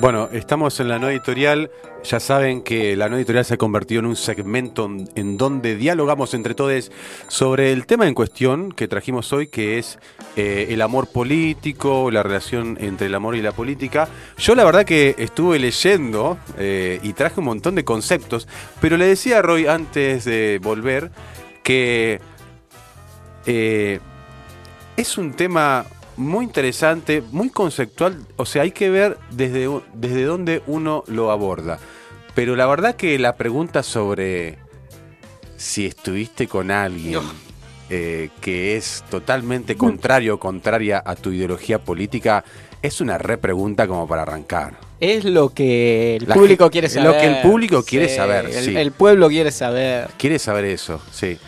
Bueno, estamos en la no editorial. Ya saben que la no editorial se ha convertido en un segmento en donde dialogamos entre todos sobre el tema en cuestión que trajimos hoy, que es eh, el amor político, la relación entre el amor y la política. Yo la verdad que estuve leyendo eh, y traje un montón de conceptos, pero le decía a Roy antes de volver que eh, es un tema muy interesante, muy conceptual, o sea, hay que ver desde, desde dónde uno lo aborda. Pero la verdad que la pregunta sobre si estuviste con alguien eh, que es totalmente contrario o contraria a tu ideología política es una repregunta como para arrancar. Es lo que el público quiere saber. Lo que el público quiere saber, el, sí. el pueblo quiere saber. Quiere saber eso, sí.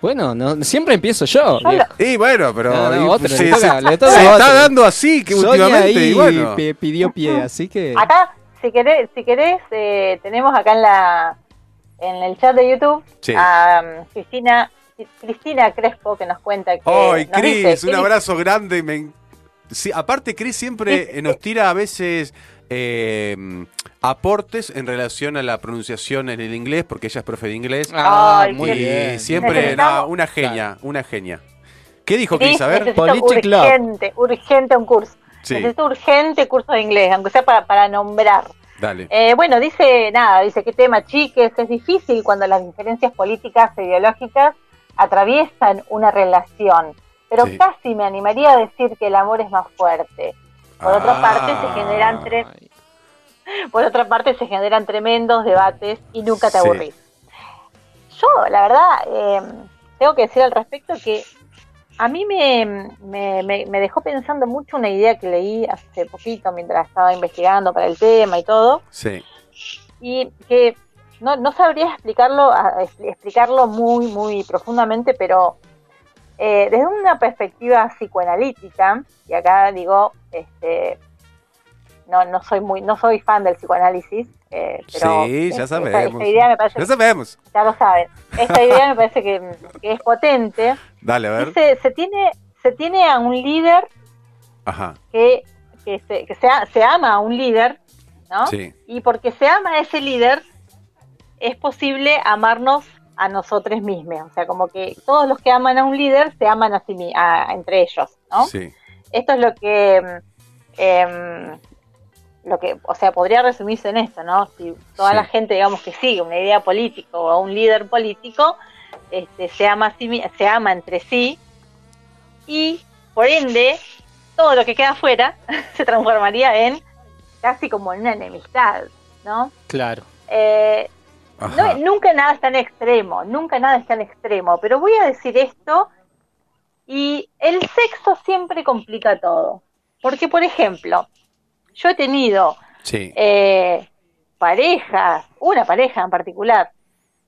Bueno, no, siempre empiezo yo. Y bueno, pero No, no, y- otro, se, le toca- se- le toca se a está dando así que Sonia últimamente ahí y bueno. pidió pie, así que. Acá, si querés, si querés eh, tenemos acá en la en el chat de YouTube Sí. a um, Cristina Cristina Crespo que nos cuenta que Ay, nos Cris, dice, un abrazo grande. me Sí, aparte, Cris siempre nos tira a veces eh, aportes en relación a la pronunciación en el inglés, porque ella es profe de inglés. Ah, Ay, muy y bien. siempre, Necesitamos- no, una genia, una genia. ¿Qué dijo Cris? Cris, A ver. urgente, urgente un curso. Sí, Necesito urgente curso de inglés, aunque sea para, para nombrar. dale. Eh, bueno, dice nada, dice qué tema, chiques, es difícil cuando las diferencias políticas e ideológicas atraviesan una relación, pero Sí. casi me animaría a decir que el amor es más fuerte. Por otra parte, se Ah. generan tre- por otra parte se generan tremendos debates y nunca te Sí. aburrís. Yo, la verdad, eh, tengo que decir al respecto que a mí me, me, me- me dejó pensando mucho una idea que leí hace poquito mientras estaba investigando para el tema y todo, Sí, y que no, no sabría explicarlo, explicarlo muy, muy profundamente, pero eh, desde una perspectiva psicoanalítica, y acá digo, este, no, no soy muy, no soy fan del psicoanálisis, eh, pero Sí, ya sabemos. Esta, idea me parece, ya sabemos. ya lo saben, esta idea me parece que, que es potente. Dale, a ver. Se tiene, se tiene a un líder Ajá, que, que, se, que se, se ama a un líder, ¿no? sí. Y porque se ama a ese líder, es posible amarnos a nosotros mismos. O sea, como que todos los que aman a un líder se aman a sí mi- a- entre ellos, ¿no? Sí, Esto es lo que, mm, em, lo que, o sea, podría resumirse en esto, ¿no? Si toda Sí. la gente, digamos, que sigue una idea política o a un líder político, este, se ama a sí se ama entre sí y, por ende, todo lo que queda afuera se transformaría en casi como en una enemistad, ¿no? Claro. Eh. No, nunca nada es tan extremo, nunca nada es tan extremo, pero voy a decir esto y el sexo siempre complica todo. Porque, por ejemplo, yo he tenido Sí, eh, parejas, una pareja en particular,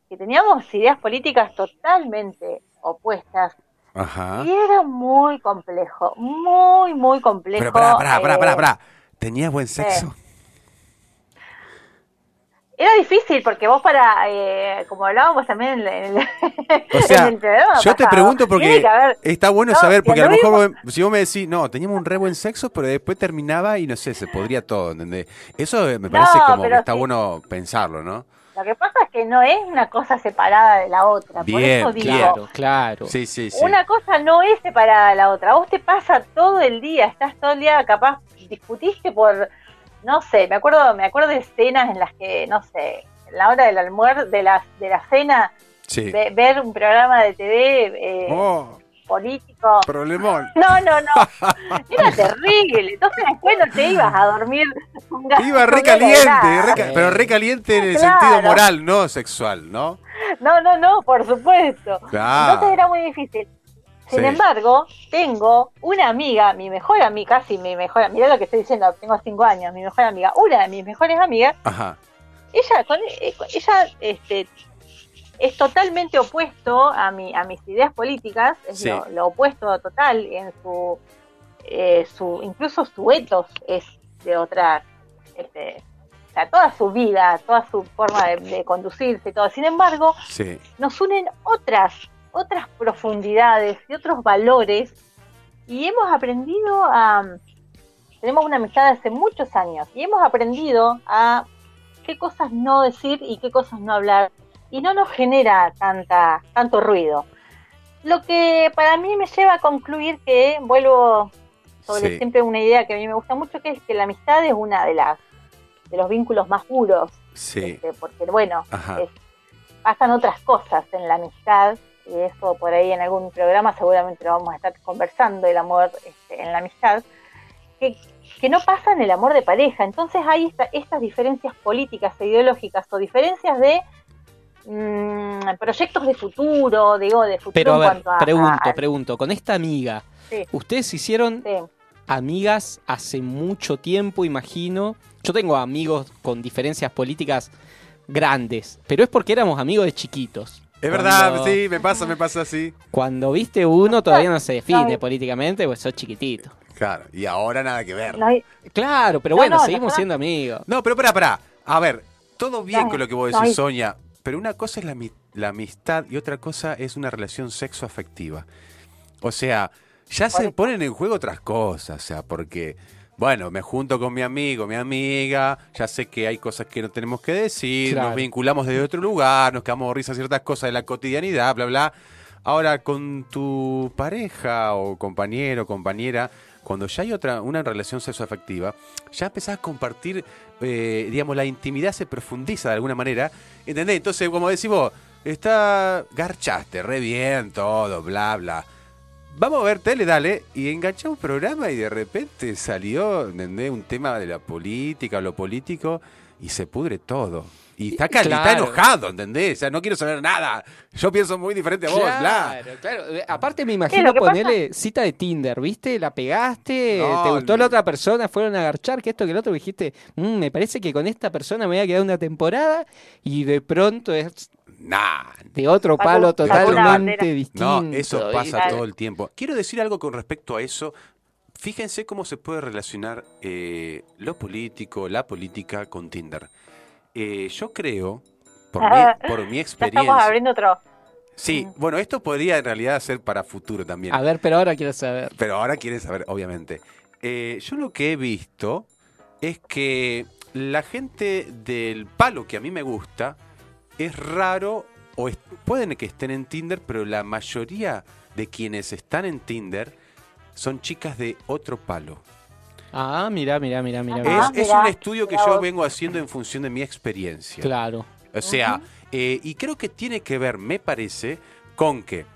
que teníamos ideas políticas totalmente opuestas ajá. y era muy complejo, muy, muy complejo. Pero pará, pará, pará, eh, pará, pará. ¿Tenías buen sexo? Era difícil porque vos para, eh, como hablábamos también en, el- O sea, en el programa yo te pregunto porque está bueno No, saber, si porque a lo mejor vos- si vos me decís, no, teníamos un re buen sexo, pero después terminaba y no sé, se podría todo, ¿entendés? Eso eh, me parece No, como que está sí. bueno pensarlo, ¿no? Lo que pasa es que no es una cosa separada de la otra. Bien, por eso digo, Claro, claro. Sí, sí, sí. una cosa no es separada de la otra. Vos te pasa todo el día, estás todo el día capaz, discutiste por, no sé, me acuerdo, me acuerdo de escenas en las que, no sé, en la hora del almuerzo, de la, de la cena, Sí. ver un programa de TV eh, Oh, político. problemón. No, no, no. Era terrible. Entonces después no te ibas a dormir. ganas- Iba re con ganas de caliente, nada. re ca- pero re caliente en el Claro. sentido moral, no sexual, ¿no? No, no, no, por supuesto. Claro. Entonces era muy difícil. Sin Sí. embargo, tengo una amiga, mi mejor amiga, casi mi mejor mirá lo que estoy diciendo, tengo cinco años, mi mejor amiga, una de mis mejores amigas, Ajá. ella, con, eh, con- ella este, es totalmente opuesto a, mi, a mis ideas políticas, es Sí. lo, lo opuesto total en su, eh, su, incluso su etos es de otra, este, o sea, toda su vida, toda su forma de, de conducirse y todo. Sin embargo, Sí. nos unen otras, otras profundidades y otros valores y hemos aprendido a... Tenemos una amistad de hace muchos años y hemos aprendido a qué cosas no decir y qué cosas no hablar y no nos genera tanta, tanto ruido. Lo que para mí me lleva a concluir que vuelvo sobre Sí. siempre una idea que a mí me gusta mucho, que es que la amistad es una de las de los vínculos más puros, Sí. este, porque bueno, es- pasan otras cosas en la amistad y eso por ahí en algún programa seguramente lo vamos a estar conversando el amor este, en la amistad que, que no pasa en el amor de pareja entonces hay esta- estas diferencias políticas e ideológicas o diferencias de mm, proyectos de futuro digo de futuro Pero a en ver, cuanto a, pregunto, a- pregunto, con esta amiga, Sí. ¿ustedes hicieron sí. amigas hace mucho tiempo, imagino? Yo tengo amigos con diferencias políticas grandes, pero es porque éramos amigos de chiquitos. Es verdad, Cuando- sí, me pasa, me pasa así. Cuando viste uno todavía no se define políticamente, pues sos chiquitito. Claro, y ahora nada que ver. No Claro, pero No, bueno, no, seguimos nosotros- siendo amigos. No, pero pará, pará. A ver, todo bien No, con lo que vos no decís, Sonia, pero una cosa es la, la amistad y otra cosa es una relación sexoafectiva. O sea, ya se ponen en juego otras cosas, o sea, porque, bueno, me junto con mi amigo, mi amiga, ya sé que hay cosas que no tenemos que decir, Claro. nos vinculamos desde otro lugar, nos quedamos de risa ciertas cosas de la cotidianidad, bla, bla. Ahora, con tu pareja o compañero, compañera, cuando ya hay otra, una relación sexoafectiva, ya empezás a compartir, eh, digamos, la intimidad se profundiza de alguna manera, ¿entendés? Entonces, como decís vos, está, garchaste, re bien, todo, bla, bla. Vamos a ver tele, dale, y enganchamos un programa y de repente salió, ¿entendés? Un tema de la política lo político y se pudre todo. Y está, cali- está Claro. enojado, ¿entendés? O sea, no quiero saber nada. Yo pienso muy diferente a vos, bla. Claro, claro. Eh, Aparte me imagino pasa- ponerle cita de Tinder, ¿viste? La pegaste, No, te gustó no. la otra persona, fueron a garchar, que esto, que el otro, dijiste, "Mm, me parece que con esta persona me voy a quedar una temporada y de pronto es Nah, de otro Sacó- palo totalmente distinto. No, eso pasa todo el tiempo. Quiero decir algo con respecto a eso. Fíjense cómo se puede relacionar eh, lo político, la política con Tinder. Eh, yo creo, por mi, por mi ya estamos experiencia. abriendo otro Sí, bueno, esto podría en realidad ser para futuro también. A ver, pero ahora quiero saber. Pero ahora quieren saber, obviamente. Eh, yo lo que he visto es que la gente del palo que a mí me gusta es raro o es- pueden que estén en Tinder, pero la mayoría de quienes están en Tinder son chicas de otro palo. Ah, mira, mira, mira, mira. Ah, es, un estudio que yo vengo haciendo en función de mi experiencia. Claro. O sea, eh, y creo que tiene que ver, me parece, con que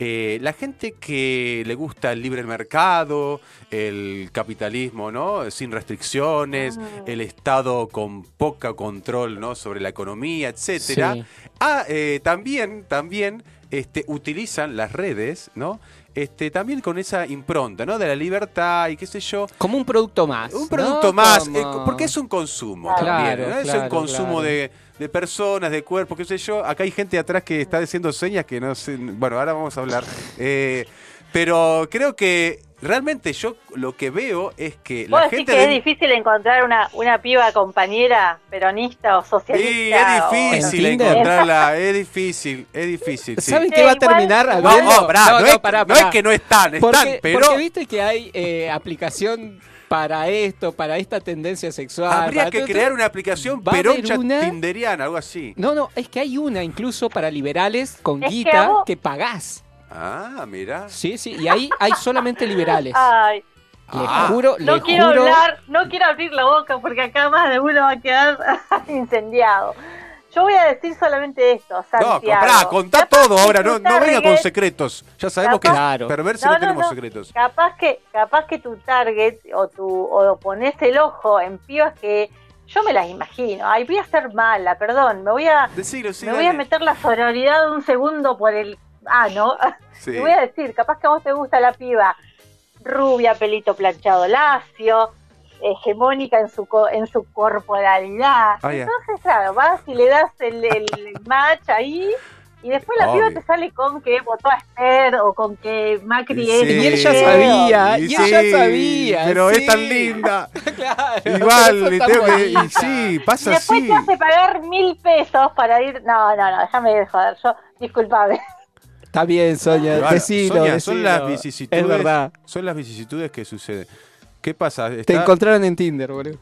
eh, la gente que le gusta el libre mercado, el capitalismo, ¿no? Sin restricciones, Mm. el Estado con poca control, ¿no? Sobre la economía, etcétera. Sí. Ah, eh, también, también este, utilizan las redes, ¿no? Este, también con esa impronta, ¿no? De la libertad y qué sé yo. Como un producto más. Un ¿no? producto más, eh, porque es un consumo Claro. también, es un consumo claro. de, de personas, de cuerpos, qué sé yo. Acá hay gente atrás que está diciendo señas que no sé, bueno, ahora vamos a hablar. Eh, pero creo que realmente yo lo que veo es que ¿Vos la decís gente... que de- es difícil encontrar una, una piba compañera peronista o socialista? Sí, es o- difícil encontrarla, es difícil, es difícil. sí. ¿Saben Sí, qué va a terminar? No, No, habiendo? no, pará, no, es, pará, no es pará. que no están, están, Porque, pero porque viste que hay eh, aplicación para esto, para esta tendencia sexual. habría que todo crear una aplicación peroncha una- tinderiana, algo así. No, no, es que hay una incluso para liberales con Es que guita vos- que pagás. Ah, mira. Sí, sí, y ahí hay solamente liberales. Ay, Les Ah. juro, no les quiero juro. hablar, no quiero abrir la boca porque acá más de uno va a quedar incendiado. Yo voy a decir solamente esto, No, Santiago. comprá, contá Capaz todo ahora, no, no venga con secretos. Ya sabemos que Claro. es perverso y No, no, no, tenemos no. secretos. Capaz que, capaz que tu target o tu o pones el ojo en pibas que yo me las imagino. Ay, voy a ser mala, perdón, me voy a Decilo, sí, me voy a meter la sororidad de un segundo por el ah, no. Sí. Y voy a decir, capaz que a vos te gusta la piba rubia, pelito planchado lacio, hegemónica en su co- en su corporalidad. Ah. Entonces, claro, vas y le das el, el match ahí y después la piba te sale con que votó a Esther o con que Macri Sí. es Y él ya sabía, Y y él ya sabía. Pero sí. es tan linda. Claro, Igual, sos le tan tengo que. Y sí, Y pasa después así. te hace pagar mil pesos para ir. No, no, no, déjame de joder. Yo, disculpame. Está bien, Sonia, Claro, decilo, Sonia, son las vicisitudes. Es verdad. Son las vicisitudes que suceden. ¿Qué pasa? Te encontraron en Tinder, boludo.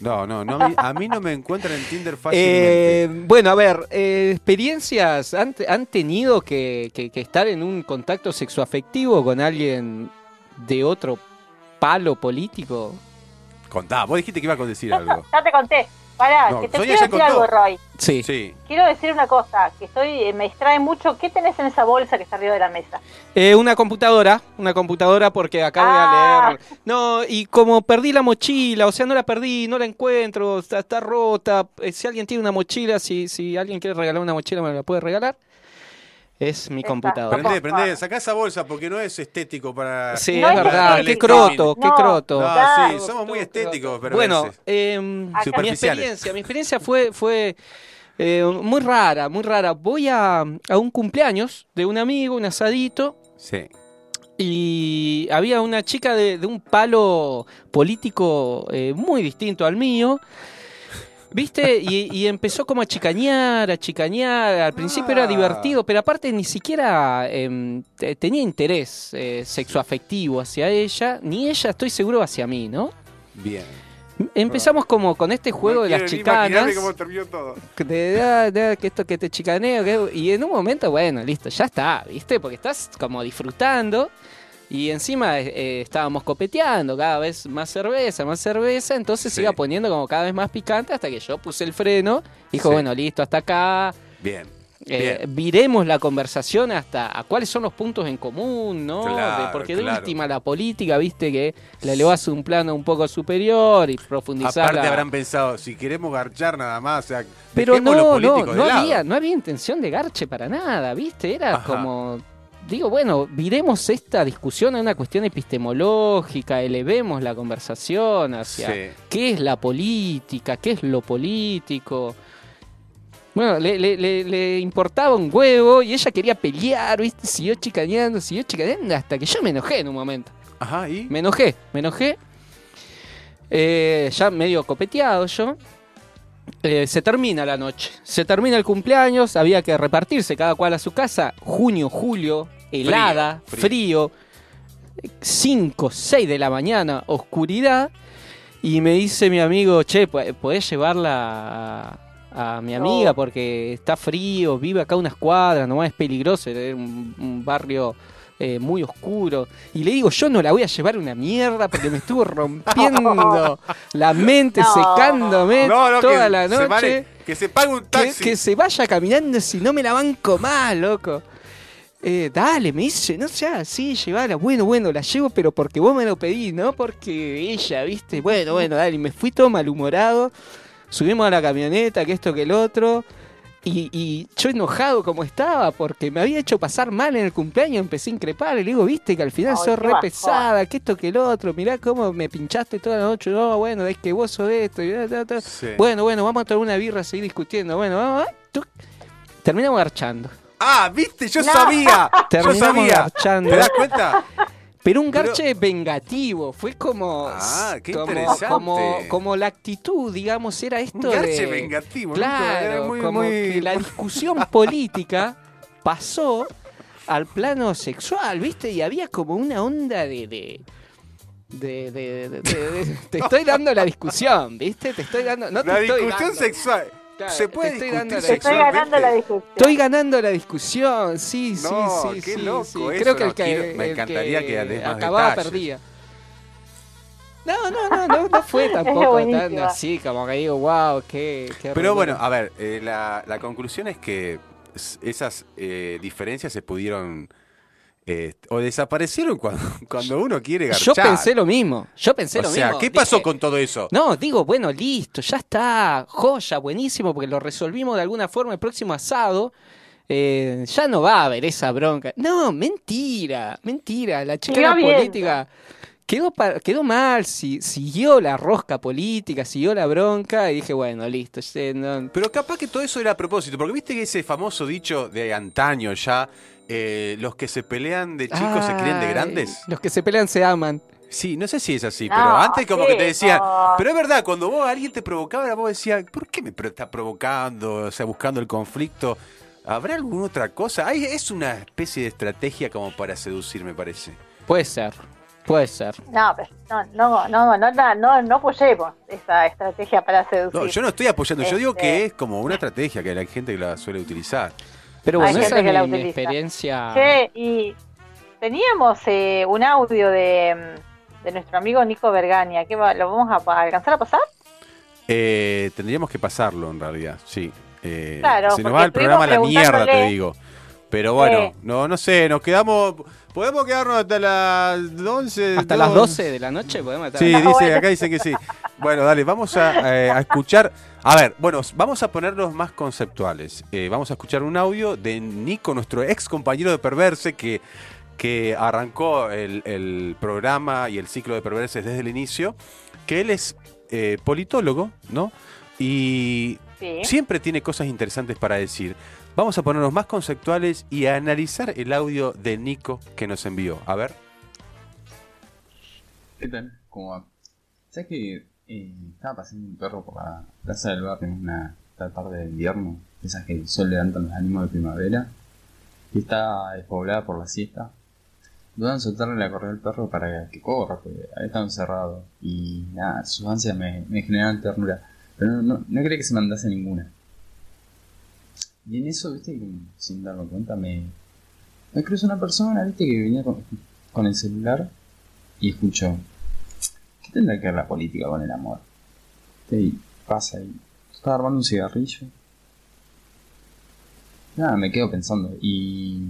No, no, no, a mí, a mí no me encuentran en Tinder fácilmente. Eh, bueno, a ver, eh, experiencias han, han tenido que, que- que estar en un contacto sexoafectivo con alguien de otro palo político. Contá, vos dijiste que ibas a decir algo. ya te conté. Pará, No, que te Sonia quiero decir algo, Roy. Sí. Sí. Quiero decir una cosa, que estoy, me distrae mucho. ¿Qué tenés en esa bolsa que está arriba de la mesa? Eh, una computadora, una computadora porque acá voy a Ah. leer. No, y como perdí la mochila, o sea, no la perdí, no la encuentro, está, está rota. Eh, si alguien tiene una mochila, si, si alguien quiere regalar una mochila, me la puede regalar. Es mi computadora. Prendé, Opa. prendé, sacá esa bolsa porque no es estético para. Sí, No es es verdad. Qué croto, qué No. croto. No, Claro. sí, somos muy estéticos, pero Bueno, eh, mi experiencia, mi experiencia fue, fue eh, muy rara, muy rara. Voy a, a un cumpleaños de un amigo, un asadito, Sí. y había una chica de, de un palo político eh, muy distinto al mío. ¿Viste? Y, y empezó como a chicañar, a chicañar. Al principio era Ah. divertido, pero aparte ni siquiera te- tenía interés eh, sexoafectivo hacia ella, ni ella, estoy seguro, hacia mí, ¿no? Bien. Empezamos como con este juego No de las chicanas. cómo terminó todo. te da- da que esto que te chicaneo. que- y en un momento, bueno, listo, ya está, ¿viste? Porque estás como disfrutando. Y encima eh, eh, estábamos copeteando cada vez más cerveza, más cerveza. Entonces Sí. se iba poniendo como cada vez más picante hasta que yo puse el freno. Dijo, Sí. bueno, listo, hasta acá. Bien. Eh, Bien. viremos la conversación hasta a cuáles son los puntos en común, ¿no? Claro, De- porque de claro. última la política, viste, que la elevás a un plano un poco superior y profundizar Aparte la- habrán pensado, si queremos garchar nada más, o sea, Pero no, no, no había, no había intención de garche para nada, ¿viste? Era Ajá. como, digo, bueno, viremos esta discusión a una cuestión epistemológica, elevemos la conversación hacia Sí. qué es la política, qué es lo político. Bueno, le, le- le- le importaba un huevo y ella quería pelear, ¿viste? Siguió chicaneando, siguió chicaneando hasta que yo me enojé en un momento. Ajá, ¿y? Me enojé, me enojé. Eh, ya medio copeteado yo. Eh, se termina la noche, se termina el cumpleaños, había que repartirse cada cual a su casa. Junio, julio, helada, Frío, frío, 5, 6 de la mañana, oscuridad. Y me dice mi amigo, che, ¿po- ¿podés llevarla a, a mi amiga? No. Porque está frío, vive acá unas cuadras, nomás es peligroso, es un, un barrio eh, muy oscuro. Y le digo, yo no la voy a llevar una mierda porque me estuvo rompiendo la mente, No. secándome toda la se noche. que se pague un Que, taxi. que se vaya caminando si no me la banco más, loco. Eh, dale, me dice, no sea así, llevala. Bueno, bueno, la llevo, pero porque vos me lo pedís, no porque ella, viste. Bueno, bueno, dale, y me fui todo malhumorado. Subimos a la camioneta, que esto, que el otro. Y, y yo enojado como estaba, porque me había hecho pasar mal en el cumpleaños, empecé a increpar. Y le digo, viste, que al final Ay, sos re pesada, que esto, que el otro. Mirá cómo me pinchaste toda la noche. No, bueno, es que vos sos esto. Y ta, ta, ta. Sí. Bueno, bueno, vamos a tomar una birra, a seguir discutiendo. Bueno, vamos. ah. Terminamos garchando. Ah, viste, yo No. sabía. Yo Terminamos sabía. garchando. ¿Te das cuenta? Pero un Pero- garche vengativo. Fue como. Ah, qué como, interesante. Como, como la actitud, digamos, era esto Un garche de. vengativo. Claro, era muy, como muy- que la discusión política pasó al plano sexual, ¿viste? Y había como una onda de. de de, de- de- de- de- te estoy dando la discusión, ¿viste? Te estoy dando. No te La estoy discusión dando. sexual. Claro, ¿Se puede estoy discutir dando estoy ganando la discusión. Estoy ganando la discusión, sí, sí, No, sí, qué sí, loco sí. eso, Creo que no, el que, quiero- me el encantaría que más acababa detalles. perdía. No, no, no, no, no fue tampoco tan así, como que digo, wow, qué, qué Pero bueno, a ver, eh, la, la conclusión es que esas eh, diferencias se pudieron eh, o desaparecieron cuando, cuando uno quiere garchar. yo pensé lo mismo, yo pensé O lo sea, mismo. ¿qué pasó Dije, con todo eso? No, digo, bueno, listo, ya está, joya, buenísimo, porque lo resolvimos de alguna forma el próximo asado. eh, ya no va a haber esa bronca. No, mentira, mentira. La chica política quedó, quedó mal, si, siguió la rosca política, siguió la bronca y dije, bueno, listo. ya no- Pero capaz que todo eso era a propósito, porque viste que ese famoso dicho de antaño ya, eh, los que se pelean de chicos se creen de grandes. Los que se pelean se aman. Sí, no sé si es así, No, pero antes como que te decían, chicos. pero es verdad, cuando vos alguien te provocaba, vos decías, ¿por qué me está provocando? O sea, buscando el conflicto. ¿Habrá alguna otra cosa? Ay, es una especie de estrategia como para seducir, me parece. Puede ser, puede ser. No, pero no, no, no, no, no, no, no apoyemos esa estrategia para seducir. No, yo no estoy apoyando, yo digo Este- que es como una estrategia que hay gente que la suele utilizar. Pero Hay bueno, esa es que la mi, utiliza. experiencia. Che, y teníamos eh, un audio de, mm, de nuestro amigo Nico Bergania, ¿qué va- ¿lo vamos a alcanzar a pasar? Eh, tendríamos que pasarlo en realidad, sí. Eh, Claro, se nos va el programa a la mierda, te digo. Pero bueno, no, no sé, nos quedamos. ¿Podemos quedarnos hasta las 11? Hasta No. las 12 de la noche podemos estar. Sí, dice, acá dice que sí. Bueno, dale, vamos a, eh, a escuchar. A ver, bueno, vamos a ponernos más conceptuales. Eh, vamos a escuchar un audio de Nico, nuestro ex compañero de Perverse, que, que arrancó el, el programa y el ciclo de Perverses desde el inicio. Que él es eh, politólogo, ¿no? Y Sí. siempre tiene cosas interesantes para decir. Vamos a ponernos más conceptuales y a analizar el audio de Nico que nos envió. A ver. ¿Qué tal? ¿Cómo va? ¿Sabes que estaba paseando un perro por la plaza del barrio en una tarde de invierno? Esas que el sol levantan los ánimos de primavera. Y está despoblada por la siesta. Dudan soltarle la correa al perro para que corra, porque había estado encerrado. Y nada, sus ansias me, me ternura. Pero no, no, que se mandase ninguna. Y en eso, viste, sin darme cuenta, me, me cruzó una persona, viste, que venía con, el celular y escucho, ¿qué tendrá que ver la política con el amor? Y pasa y estaba armando un cigarrillo. Nada, me quedo pensando y.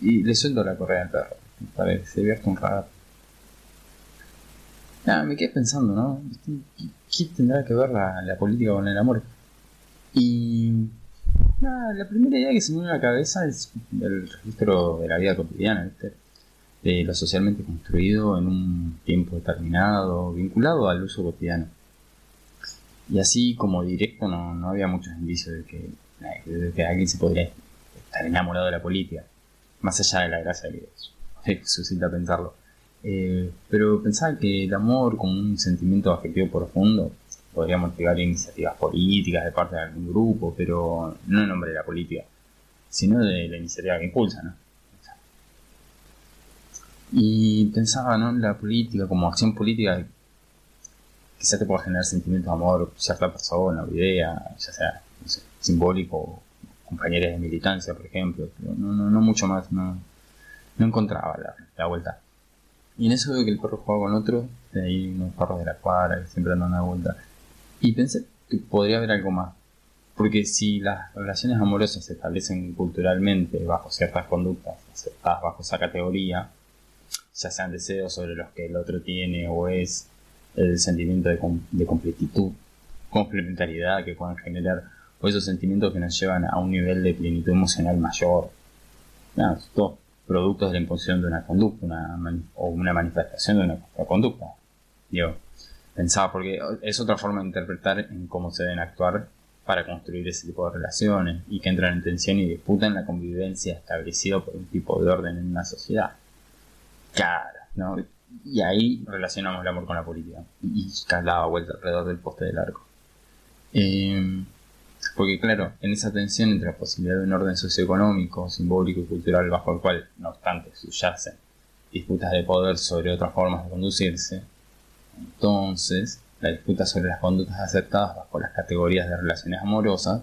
Y le suelto la correa al perro para que se divierta un rato. Nada, me quedé pensando, ¿no? ¿Qué, qué tendrá que ver la, la política con el amor? Y. Nada, la primera idea que se me viene a la cabeza es el registro de la vida cotidiana, ¿viste? De lo socialmente construido en un tiempo determinado, vinculado al uso cotidiano. Y así como directo no, no había muchos indicios de que, de que alguien se podría estar enamorado de la política, más allá de la gracia que suscita pensarlo. Eh, pero pensaba que el amor como un sentimiento afectivo profundo podría motivar iniciativas políticas de parte de algún grupo, pero no en nombre de la política, sino de la iniciativa que impulsa, ¿no? Y pensaba ¿no? la política como acción política quizá te pueda generar sentimientos de amor cierta persona o idea, ya sea simbólico compañeros de militancia, por ejemplo, pero no, no, no mucho más, no, no encontraba la, la vuelta. Y en eso veo que el perro juega con otro, de ahí unos perros de la cuadra que siempre andan a vuelta. Y pensé que podría haber algo más. Porque si las relaciones amorosas se establecen culturalmente bajo ciertas conductas bajo esa categoría, ya sean deseos sobre los que el otro tiene o es el sentimiento de, com- completitud, complementariedad que puedan generar, o esos sentimientos que nos llevan a un nivel de plenitud emocional mayor. Nada, todos productos de la imposición de una conducta una o una manifestación de una conducta. Digo, pensaba porque es otra forma de interpretar en cómo se deben actuar para construir ese tipo de relaciones y que entran en tensión y disputan la convivencia establecida por un tipo de orden en una sociedad. Claro, ¿no? Y ahí relacionamos el amor con la política. Y daba vuelta alrededor del poste del arco. Eh, porque claro, en esa tensión entre la posibilidad de un orden socioeconómico, simbólico y cultural bajo el cual, no obstante, subyacen disputas de poder sobre otras formas de conducirse, entonces la disputa sobre las conductas aceptadas bajo las categorías de relaciones amorosas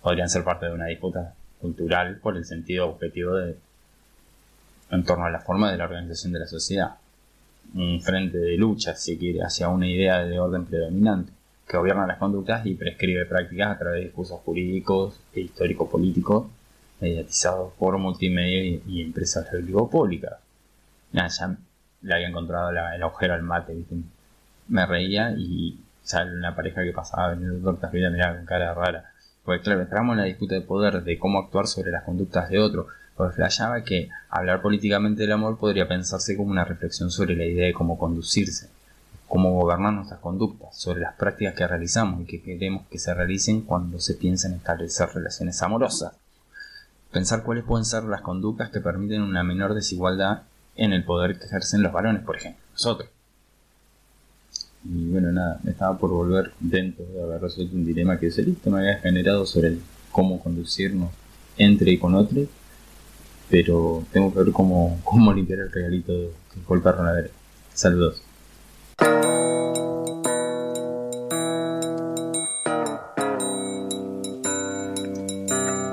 podrían ser parte de una disputa cultural por el sentido objetivo de en torno a la forma de la organización de la sociedad. Un frente de lucha, si quiere, hacia una idea de orden predominante, que gobierna las conductas y prescribe prácticas a través de discursos jurídicos e histórico-políticos, mediatizados por multimedia y, empresas oligopólicas. Nada, ya le había encontrado el agujero al mate. Me reía y ya una pareja que pasaba vendiendo tortas, vida miraba con cara rara. Porque claro, entramos en la disputa de poder, de cómo actuar sobre las conductas de otro, porque flashaba que hablar políticamente del amor podría pensarse como una reflexión sobre la idea de cómo conducirse, cómo gobernar nuestras conductas, sobre las prácticas que realizamos y que queremos que se realicen cuando se piensa en establecer relaciones amorosas. Pensar cuáles pueden ser las conductas que permiten una menor desigualdad en el poder que ejercen los varones, por ejemplo, nosotros. Y bueno, nada, me estaba por volver contento de haber resuelto un dilema que solito me había generado sobre cómo conducirnos entre y con otros, pero tengo que ver cómo, cómo limpiar el regalito que fue el perro Navarro. Saludos.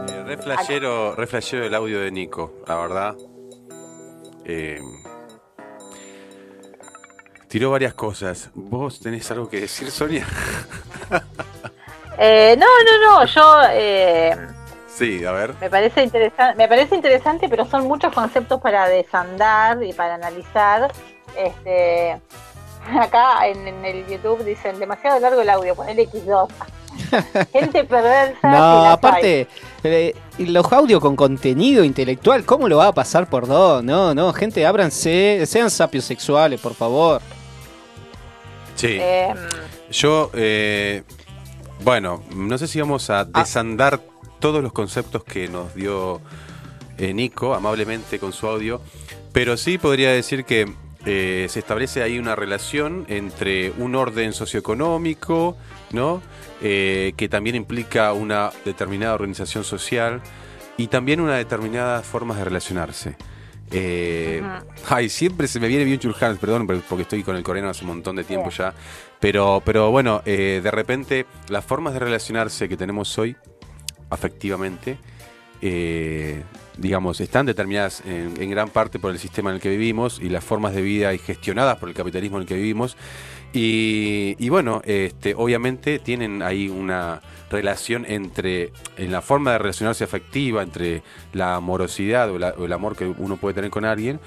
Eh, re flashero, re flashero el audio de Nico, la verdad. Eh, tiró varias cosas. ¿Vos tenés algo que decir, Sonia? Eh, no, no, no, yo eh, sí, a ver. me parece interesante, me parece interesante, pero son muchos conceptos para desandar y para analizar. Este, acá en, en el YouTube dicen demasiado largo el audio, poner X2. Gente perversa. No, aparte, eh, los audios con contenido intelectual, ¿cómo lo va a pasar por dos? No, no, gente, ábranse, sean sapios sexuales, por favor. Sí. Em, Yo, eh, bueno, no sé si vamos a desandar todos los conceptos que nos dio eh, Nico amablemente con su audio, pero sí podría decir que eh, se establece ahí una relación entre un orden socioeconómico, ¿no? Eh, que también implica una determinada organización social y también una determinada formas de relacionarse. Eh, Ay, siempre se me viene bien Churhan, perdón, porque estoy con el coreano hace un montón de tiempo ya. Pero, pero bueno, eh, de repente las formas de relacionarse que tenemos hoy, afectivamente, eh, digamos, están determinadas en, en gran parte por el sistema en el que vivimos y las formas de vida y gestionadas por el capitalismo en el que vivimos. Y, y bueno, este, obviamente tienen ahí una relación entre, en la forma de relacionarse afectiva, entre la amorosidad o, la- o el amor que uno puede tener con alguien,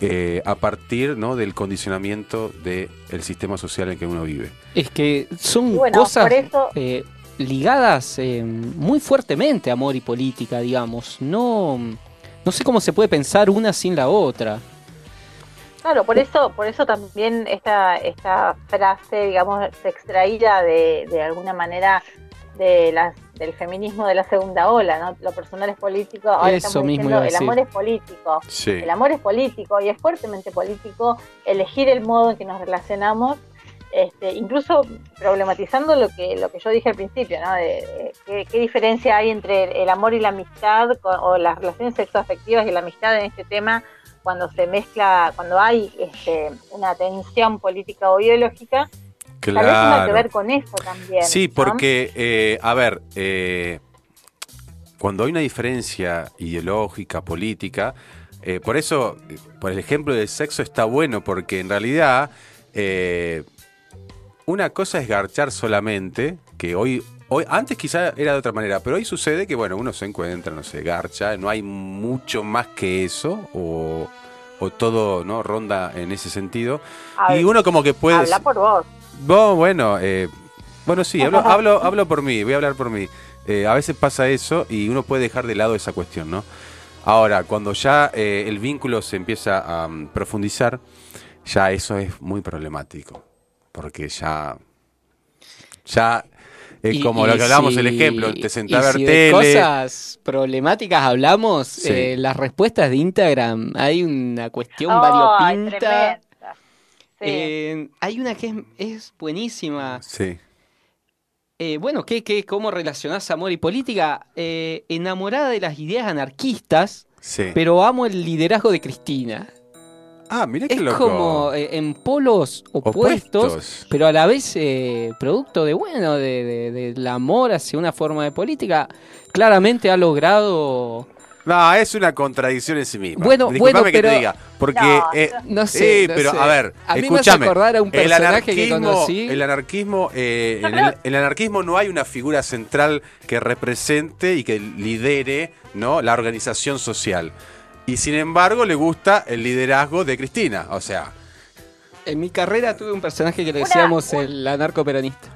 eh, a partir ¿no? del condicionamiento del sistema social en el que uno vive. Es que son bueno, cosas por eso- eh, ligadas eh, muy fuertemente a amor y política, digamos. No, no sé cómo se puede pensar una sin la otra. Claro, por eso, por eso también esta, esta frase, digamos, se extraída de, de alguna manera de las, del feminismo de la segunda ola, ¿no? Lo personal es político, ahora Eso estamos mismo diciendo iba a el amor es político. Sí. El amor es político y es fuertemente político elegir el modo en que nos relacionamos, este, incluso problematizando lo que lo que yo dije al principio, ¿no? De, de qué, qué diferencia hay entre el amor y la amistad o las relaciones sexoafectivas y la amistad en este tema cuando se mezcla, cuando hay este, una tensión política o ideológica, tal vez tenga que ver con eso también. Sí, ¿no? porque, eh, a ver, eh, cuando hay una diferencia ideológica, política, eh, por eso, por el ejemplo del sexo está bueno, porque en realidad eh, una cosa es garchar solamente, que hoy, hoy, antes quizá era de otra manera, pero hoy sucede que, bueno, uno se encuentra, no sé, garcha, no hay mucho más que eso, o, o todo, ¿no? Ronda en ese sentido. Y uno como que puede... Habla por vos. No, bueno, eh, bueno, sí, hablo, hablo, hablo por mí, voy a hablar por mí. Eh, a veces pasa eso y uno puede dejar de lado esa cuestión, ¿no? Ahora, cuando ya eh, el vínculo se empieza a mm, profundizar, ya eso es muy problemático, porque ya, ya es Y- como y lo que hablábamos si- el ejemplo, te sentás a ver si tele. de cosas problemáticas hablamos, Sí. eh, las respuestas de Instagram, hay una cuestión variopinta. Sí. Eh, hay una que es, es buenísima. Sí, Eh, bueno, ¿qué, qué, ¿cómo relacionás amor y política? Eh, enamorada de las ideas anarquistas, sí. pero amo el liderazgo de Cristina. Ah, mira qué Es loco. como eh, en polos opuestos, Opuestos. pero a la vez eh, producto de, bueno, de, de- del amor hacia una forma de política. Claramente ha logrado... No, es una contradicción en sí misma. Bueno, Disculpame bueno, que pero- te diga, porque No, eh, No sé, Sí, no pero sé. a ver, a mí me hace escúchame. acordar a un el personaje que anarquismo, conocí. el anarquismo, eh, Yo en creo- el, el anarquismo no hay una figura central que represente y que lidere, ¿no? La organización social. Y sin embargo le gusta el liderazgo de Cristina, o sea, En mi carrera tuve un personaje que le decíamos el anarcoperonista.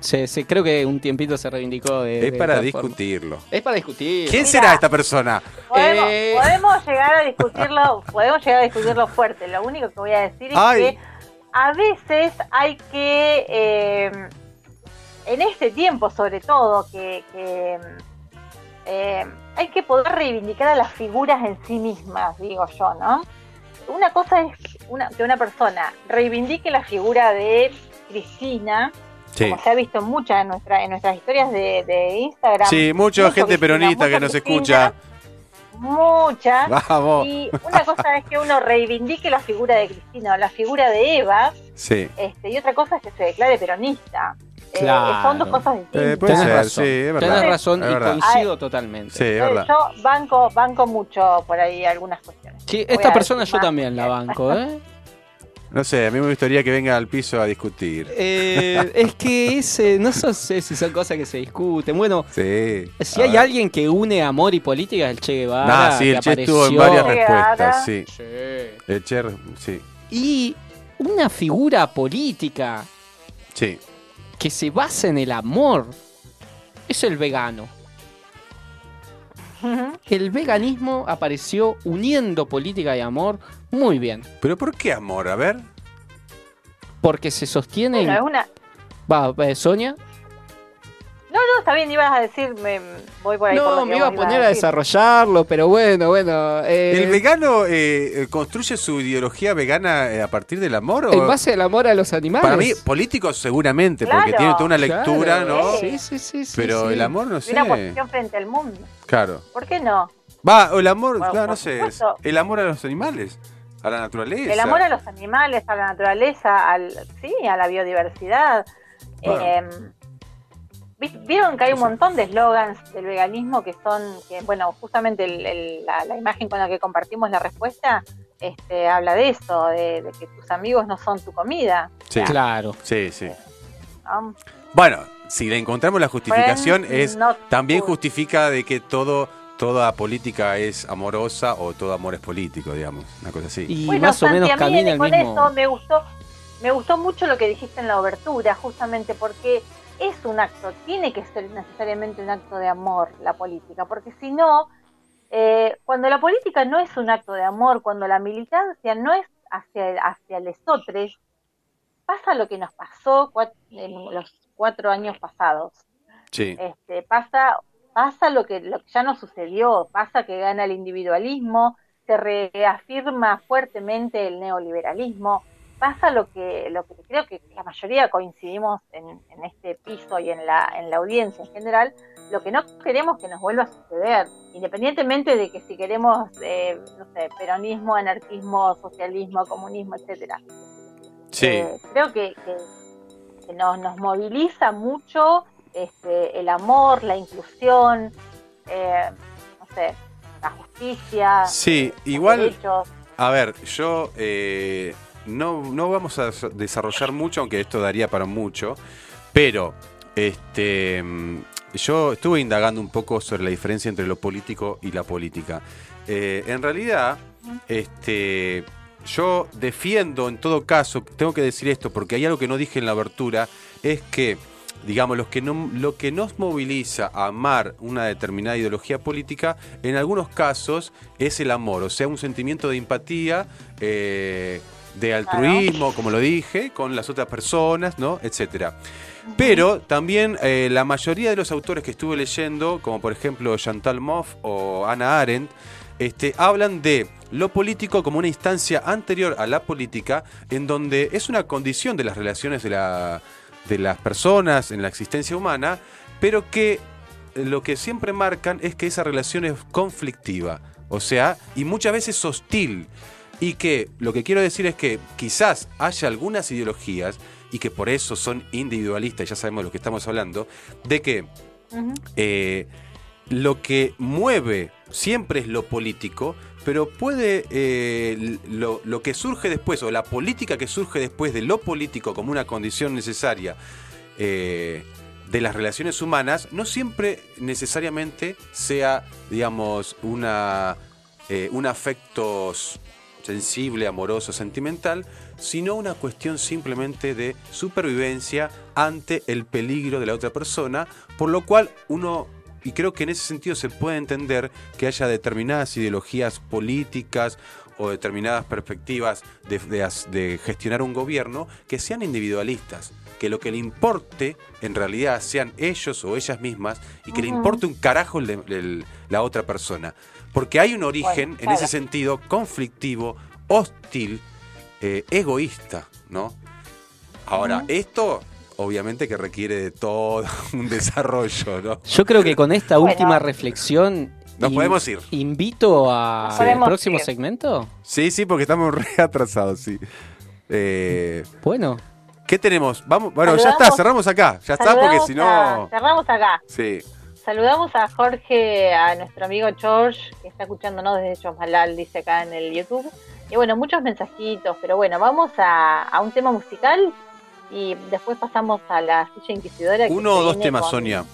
Se, se- creo que un tiempito se reivindicó de. es de para forma. discutirlo. Es para discutir. ¿Quién Mira. será esta persona? Podemos, Eh. podemos llegar a discutirlo, podemos llegar a discutirlo fuerte. Lo único que voy a decir es que a veces hay que, eh, en este tiempo sobre todo, que, que, eh, hay que poder reivindicar a las figuras en sí mismas, digo yo, ¿no? Una cosa es una, que una persona reivindique la figura de Cristina Sí. como se ha visto muchas en, nuestra, en nuestras historias de, de Instagram. Sí, mucha gente Cristina, peronista mucha que nos Cristina, escucha. Mucha. Vamos. Y una cosa es que uno reivindique la figura de Cristina o la figura de Eva, Sí. este, y otra cosa es que se declare peronista. Eh, Claro. son dos cosas distintas. Eh, puede Tenés ser, razón. sí, es verdad. Tenés razón es y verdad. coincido totalmente. Sí, es Eh, verdad. Yo banco, banco mucho por ahí algunas cuestiones. Sí, esta persona yo también la banco, ¿eh? No sé, a mí me gustaría que venga al piso a discutir. Eh, es que ese, no sé si son cosas que se discuten. Bueno, Sí. si hay ver. alguien que une amor y política es el Che Guevara. Nah, sí, el Che estuvo en apareció. varias respuestas. Sí. El Che, sí. Y una figura política Sí. Que se basa en el amor es el vegano. El veganismo apareció uniendo política y amor muy bien. ¿Pero por qué amor? A ver. Porque se sostiene. Bueno, es una... Va, eh, Sonia. Está bien, ibas a decir, me, voy por ahí. por No, lo que me iba a poner a desarrollarlo, pero bueno, bueno. eh, ¿El vegano eh, construye su ideología vegana eh, a partir del amor? O... en base al amor a los animales. Para mí, políticos seguramente, porque tiene toda una Claro. lectura, ¿no? Sí, sí, sí. sí, Pero sí. el amor no sé. una posición frente al mundo. Claro. ¿Por qué no? Va, el amor, Bueno, claro, por no sé. supuesto. El amor a los animales, a la naturaleza. El amor a los animales, a la naturaleza, al, sí, a la biodiversidad. Bueno. Eh, vi- Vieron que hay un montón de eslogans del veganismo que son, que bueno, justamente el- el- la, la imagen con la que compartimos la respuesta este, habla de eso, de, de que tus amigos no son tu comida. Sí, Claro. sí, sí. ¿no? Bueno, si le encontramos la justificación es también food. justifica de que todo toda política es amorosa o todo amor es político, digamos, una cosa así. Y Bueno, más o Santi, menos a mí camina el con mismo. eso me gustó, me gustó mucho lo que dijiste en la obertura, justamente porque es un acto, tiene que ser necesariamente un acto de amor la política, porque si no, eh, cuando la política no es un acto de amor, cuando la militancia no es hacia, hacia lesotres, pasa lo que nos pasó en los cuatro años pasados. Sí, este, pasa, pasa lo que, lo que ya no sucedió, pasa que gana el individualismo, se reafirma fuertemente el neoliberalismo, pasa lo que, lo que creo que la mayoría coincidimos en, en este piso y en la, en la audiencia en general, lo que no queremos que nos vuelva a suceder, independientemente de que si queremos, eh, no sé, peronismo, anarquismo, socialismo, comunismo, etcétera. sí. Eh, creo que, que- que nos, nos moviliza mucho este, el amor, la inclusión, eh, no sé, la justicia. Sí, los igual- derechos. A ver, yo eh, no, no vamos a des- desarrollar mucho, aunque esto daría para mucho, pero este mm, yo estuve indagando un poco sobre la diferencia entre lo político y la política. Eh, en realidad, este, yo defiendo en todo caso, tengo que decir esto porque hay algo que no dije en la abertura, es que digamos, los que no, lo que nos moviliza a amar una determinada ideología política, en algunos casos es el amor, o sea, un sentimiento de empatía, eh, de altruismo, como lo dije, con las otras personas, ¿no? Etcétera. Pero también eh, la mayoría de los autores que estuve leyendo, como por ejemplo Chantal Mouffe o Anna Arendt, este, hablan de lo político como una instancia anterior a la política, en donde es una condición de las relaciones de, la, de las personas en la existencia humana, pero que eh, lo que siempre marcan es que esa relación es conflictiva, o sea, y muchas veces hostil. Y que lo que quiero decir es que quizás haya algunas ideologías, y que por eso son individualistas, ya sabemos de lo que estamos hablando, de que eh, lo que mueve siempre es lo político, pero puede eh, lo, lo que surge después, o la política que surge después de lo político como una condición necesaria eh, de las relaciones humanas, no siempre necesariamente sea, digamos, una, eh, un afecto s- sensible, amoroso, sentimental, sino una cuestión simplemente de supervivencia ante el peligro de la otra persona, por lo cual uno, y creo que en ese sentido se puede entender que haya determinadas ideologías políticas o determinadas perspectivas de, gestionar un gobierno que sean individualistas, que lo que le importe en realidad sean ellos o ellas mismas y que le importe un carajo el el- la otra persona. Porque hay un origen, Bueno, en ese sentido, conflictivo, hostil, eh, egoísta, ¿no? Ahora, esto obviamente que requiere de todo un desarrollo, ¿no? Yo creo que con esta Bueno. última reflexión. Nos in- podemos ir. Invito a- podemos próximo ir. segmento. Sí, sí, porque estamos re atrasados, sí. Eh, Bueno, ¿Qué tenemos? Vamos, bueno, ya está, cerramos acá. Ya está, porque Saludamos si a- no. cerramos acá. Sí. Saludamos a Jorge, a nuestro amigo George, que está escuchándonos desde Chosmalal, dice acá en el YouTube. Y bueno, muchos mensajitos, pero bueno, vamos a, a un tema musical y después pasamos a la silla inquisidora. Uno o dos temas, Sonia.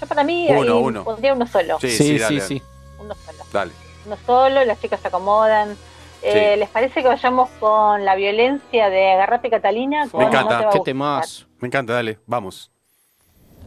Yo para mí Uno, uno. pondría uno solo. Sí, sí, sí, sí, dale. sí. Uno solo. Dale. Uno solo, las chicas se acomodan. Eh, Sí. ¿Les parece que vayamos con la violencia de Agarrate Catalina? Con encanta. No te Qué temas. Me encanta, dale, vamos.